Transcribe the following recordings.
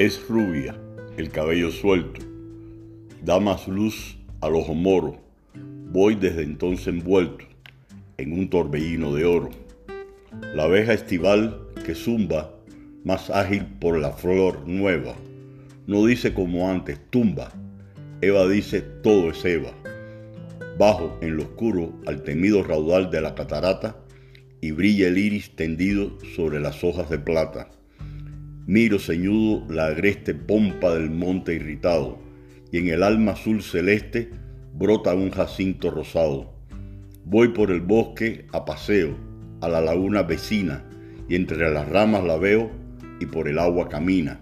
Es rubia, el cabello suelto, da más luz al ojo moro. Voy desde entonces envuelto en un torbellino de oro. La abeja estival que zumba, más ágil por la flor nueva, no dice como antes tumba, Eva dice todo es Eva. Bajo en lo oscuro al temido raudal de la catarata y brilla el iris tendido sobre las hojas de plata. Miro ceñudo la agreste pompa del monte irritado y en el alma azul celeste brota un jacinto rosado. Voy por el bosque a paseo, a la laguna vecina, y entre las ramas la veo y por el agua camina.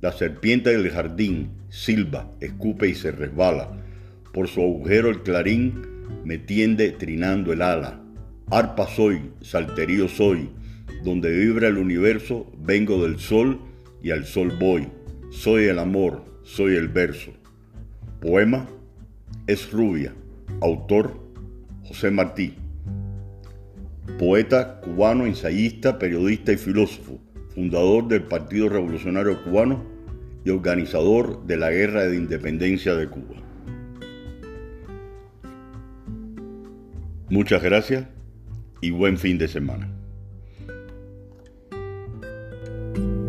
La serpiente del jardín silba, escupe y se resbala. Por su agujero el clarín me tiende trinando el ala. Arpa soy, salterío soy, donde vibra el universo, vengo del sol y al sol voy. Soy el amor, soy el verso. Poema Es rubia. Autor José Martí. Poeta cubano, ensayista, periodista y filósofo, fundador del Partido Revolucionario Cubano y organizador de la Guerra de Independencia de Cuba. Muchas gracias y buen fin de semana. thank you